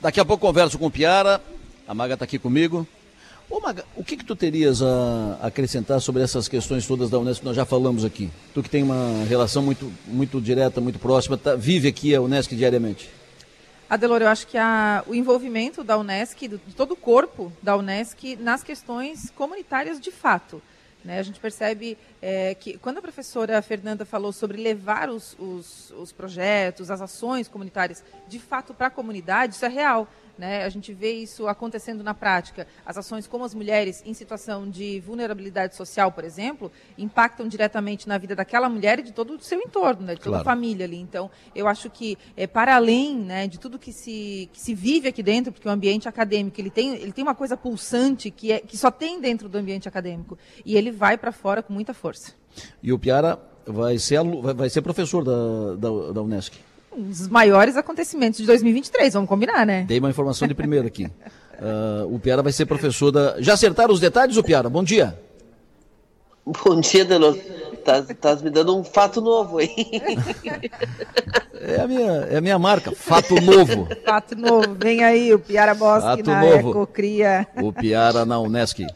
Daqui a pouco converso com o Piara. A Maga está aqui comigo. Ô Maga, o que, que tu terias a acrescentar sobre essas questões todas da Unesco que nós já falamos aqui? Tu que tem uma relação muito, muito direta, muito próxima, tá, vive aqui a Unesco diariamente. Adelor, eu acho que a, o envolvimento da Unesco, de todo o corpo da Unesco, nas questões comunitárias de fato. Né? A gente percebe é, que quando a professora Fernanda falou sobre levar os, os, os projetos, as ações comunitárias de fato para a comunidade, isso é real. Né? A gente vê isso acontecendo na prática. As ações como as mulheres em situação de vulnerabilidade social, por exemplo, impactam diretamente na vida daquela mulher e de todo o seu entorno, né? de toda claro. a família ali. Então, eu acho que, é, para além né, de tudo que se, que se vive aqui dentro, porque o ambiente acadêmico ele tem, ele tem uma coisa pulsante que, é, que só tem dentro do ambiente acadêmico. E ele vai para fora com muita força. E o Piara vai ser, vai ser professor da, da, da Unesco os maiores acontecimentos de 2023, vamos combinar, né? Dei uma informação de primeiro aqui. Uh, o Piara vai ser professor da. Já acertaram os detalhes, o Piara? Bom dia. Bom dia, Delor. Tá, tá me dando um fato novo aí. É a minha, é a minha marca, fato novo. Fato novo, vem aí, o Piara Bosque fato na novo. Ecocria. O Piara na Unesc.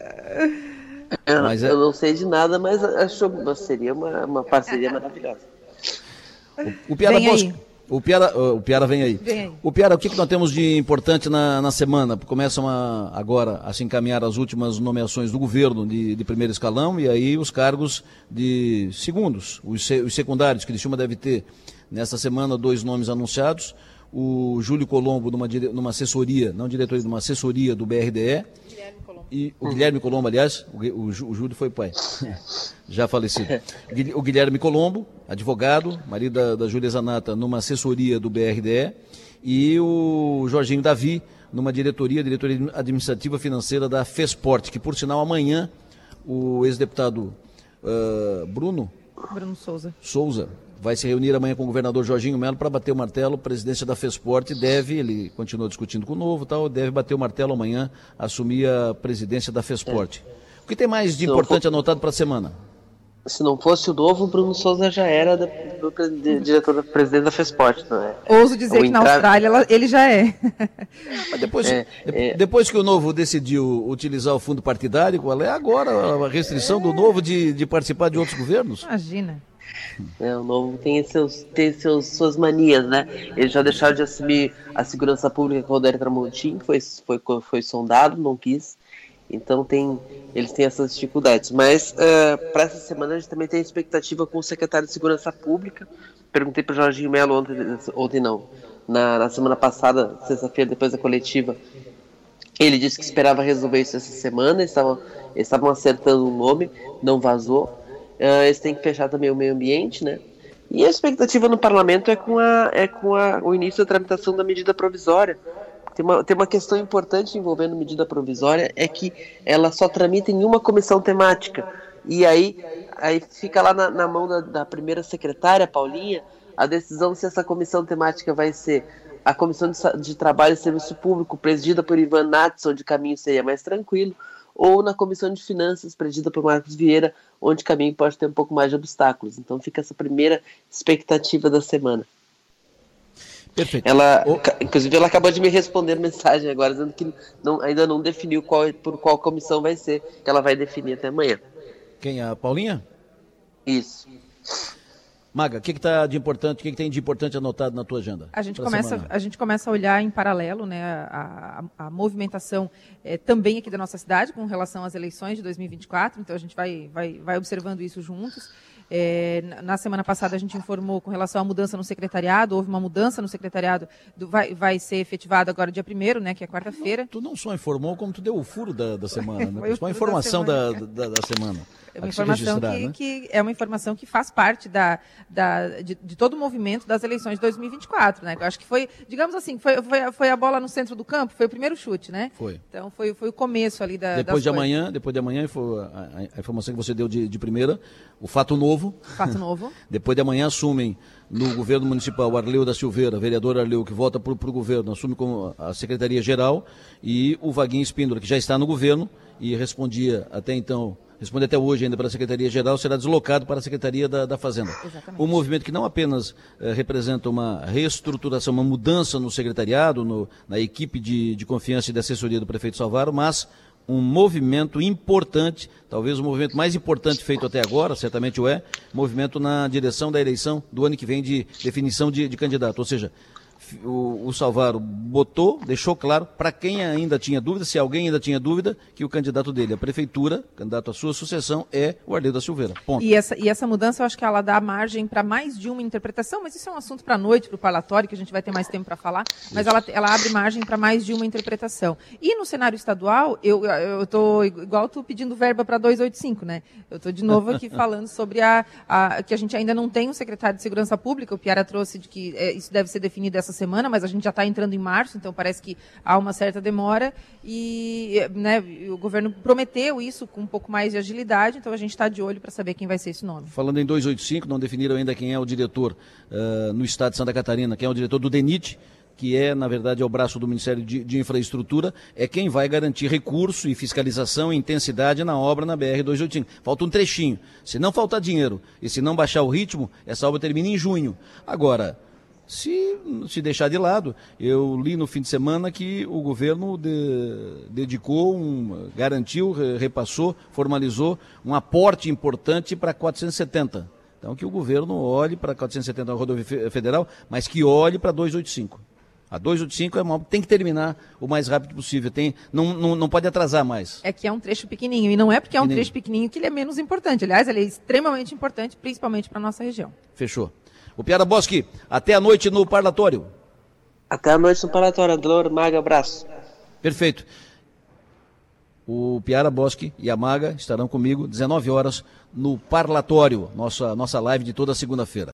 Eu, é... eu não sei de nada, mas acho seria uma, uma parceria maravilhosa. O, o Piara. Aí. O Piara, o Piara vem aí. Vem aí. O Piara, o que, que nós temos de importante na, na semana? Começam a, agora a se encaminhar as últimas nomeações do governo de, de primeiro escalão e aí os cargos de segundos, os, os secundários, que Criciúma deve ter nesta semana dois nomes anunciados. O Júlio Colombo numa, numa assessoria, não diretoria, numa assessoria do BRDE. Guilherme e o Guilherme Colombo, aliás, o, o, o Júlio foi pai, já falecido. O Guilherme Colombo, advogado, marido da, da Júlia Zanata, numa assessoria do BRDE, e o Jorginho Davi, numa diretoria, diretoria administrativa financeira da FESPORT, que por sinal amanhã o ex-deputado uh, Bruno Bruno Souza. Souza vai se reunir amanhã com o governador Jorginho Melo para bater o martelo. A presidência da FESPORT deve, ele continua discutindo com o novo, tal, deve bater o martelo amanhã, assumir a presidência da FESPORT. É. O que tem mais de importante for... anotado para a semana? Se não fosse o novo, o Bruno Souza já era do, do, diretor da presidente da FESPORT, não é? Ouso dizer que entrar... na Austrália ele já é. Mas depois, é, é... depois que o novo decidiu utilizar o fundo partidário, qual é agora a restrição do novo de, de participar de outros governos? Imagina. É, o novo tem, seus, tem seus, suas manias, né? Ele já deixaram de assumir a segurança pública com o Rodário Tramontim, foi, foi, foi sondado, não quis. Então tem, eles têm essas dificuldades. Mas uh, para essa semana a gente também tem expectativa com o secretário de Segurança Pública. Perguntei para o Jorginho Melo ontem, ontem não, na, na semana passada, sexta-feira, depois da coletiva. Ele disse que esperava resolver isso essa semana, eles estavam, eles estavam acertando o um nome, não vazou. Uh, eles têm que fechar também o meio ambiente, né? E a expectativa no parlamento é com, a, é com a, o início da tramitação da medida provisória. Tem uma, tem uma questão importante envolvendo medida provisória, é que ela só tramita em uma comissão temática. E aí, aí fica lá na, na mão da, da primeira secretária, Paulinha, a decisão se essa comissão temática vai ser a Comissão de, de Trabalho e Serviço Público, presidida por Ivan Natson, o caminho seria mais tranquilo, ou na Comissão de Finanças, presidida por Marcos Vieira, onde o caminho pode ter um pouco mais de obstáculos. Então fica essa primeira expectativa da semana. Perfeito. Ela, inclusive, ela acabou de me responder mensagem agora, dizendo que não, ainda não definiu qual, por qual comissão vai ser, que ela vai definir até amanhã. Quem? A Paulinha? Isso. Maga, o que está de importante, o que, que, tem de importante anotado na tua agenda? A gente, começa, a gente começa a olhar em paralelo né, a, a, a movimentação é, também aqui da nossa cidade com relação às eleições de 2024, então a gente vai, vai, vai observando isso juntos. É, na semana passada a gente informou com relação à mudança no secretariado, houve uma mudança no secretariado, do, vai, vai ser efetivado agora dia 1 né, que é quarta-feira. Tu não só informou, como tu deu o furo da, da semana, né? Foi, a informação da. Da, da, da semana. É uma informação que, né? que, é uma informação que faz parte da, da, de, de, todo o movimento das eleições de 2024, né? Eu acho que foi, digamos assim, foi, foi, foi, a bola no centro do campo, foi o primeiro chute, né? Foi. Então foi, foi o começo ali da. Depois de coisas. amanhã, depois de amanhã foi a, a, informação que você deu de, de primeira, o fato novo. Fato novo. depois de amanhã assumem no governo municipal o Arleu da Silveira, vereador Arleu, que volta para o governo, assume como a Secretaria Geral, e o Vaguinho Espíndola, que já está no governo e respondia até então responde até hoje ainda para a Secretaria-Geral, será deslocado para a Secretaria da, da Fazenda. Exatamente. Um movimento que não apenas eh, representa uma reestruturação, uma mudança no secretariado, no, na equipe de, de confiança e de assessoria do prefeito Salvaro, mas um movimento importante, talvez o movimento mais importante feito até agora, certamente o é, movimento na direção da eleição do ano que vem de definição de, de candidato. Ou seja, o, o Salvaro botou, deixou claro, para quem ainda tinha dúvida, se alguém ainda tinha dúvida, que o candidato dele à prefeitura, candidato à sua sucessão, é o Arleu da Silveira. Ponto. E essa, e essa mudança, eu acho que ela dá margem para mais de uma interpretação, mas isso é um assunto para a noite, para o parlatório, que a gente vai ter mais tempo para falar, mas ela, ela abre margem para mais de uma interpretação. E no cenário estadual, eu estou igual tu pedindo verba para 285, né? Eu estou de novo aqui falando sobre a, a, que a gente ainda não tem um secretário de Segurança Pública, o Piara trouxe de que é, isso deve ser definido essa semana, mas a gente já está entrando em março, então parece que há uma certa demora. E né, o governo prometeu isso com um pouco mais de agilidade, então a gente está de olho para saber quem vai ser esse nome. Falando em 285, não definiram ainda quem é o diretor uh, no estado de Santa Catarina, quem é o diretor do DENIT que é, na verdade, é o braço do Ministério de, de, Infraestrutura, é quem vai garantir recurso e fiscalização e intensidade na obra na BR-285. Falta um trechinho. Se não faltar dinheiro e se não baixar o ritmo, essa obra termina em junho. Agora, se, se deixar de lado. Eu li no fim de semana que o governo de, dedicou, um, garantiu, repassou, formalizou um aporte importante para 470. Então que o governo olhe para 470 na rodovia federal, mas que olhe para 285. A 285 é uma, tem que terminar o mais rápido possível. Tem, não, não, não pode atrasar mais. É que é um trecho pequenininho. E não é porque é um trecho pequenininho que ele é menos importante. Aliás, ele é extremamente importante, principalmente para a nossa região. Fechou. O Piara Bosque, até a noite no parlatório. Até a noite no parlatório, Adlor, Maga, abraço. Perfeito. O Piara Bosque e a Maga estarão comigo 19 horas no parlatório, nossa, nossa live de toda segunda-feira.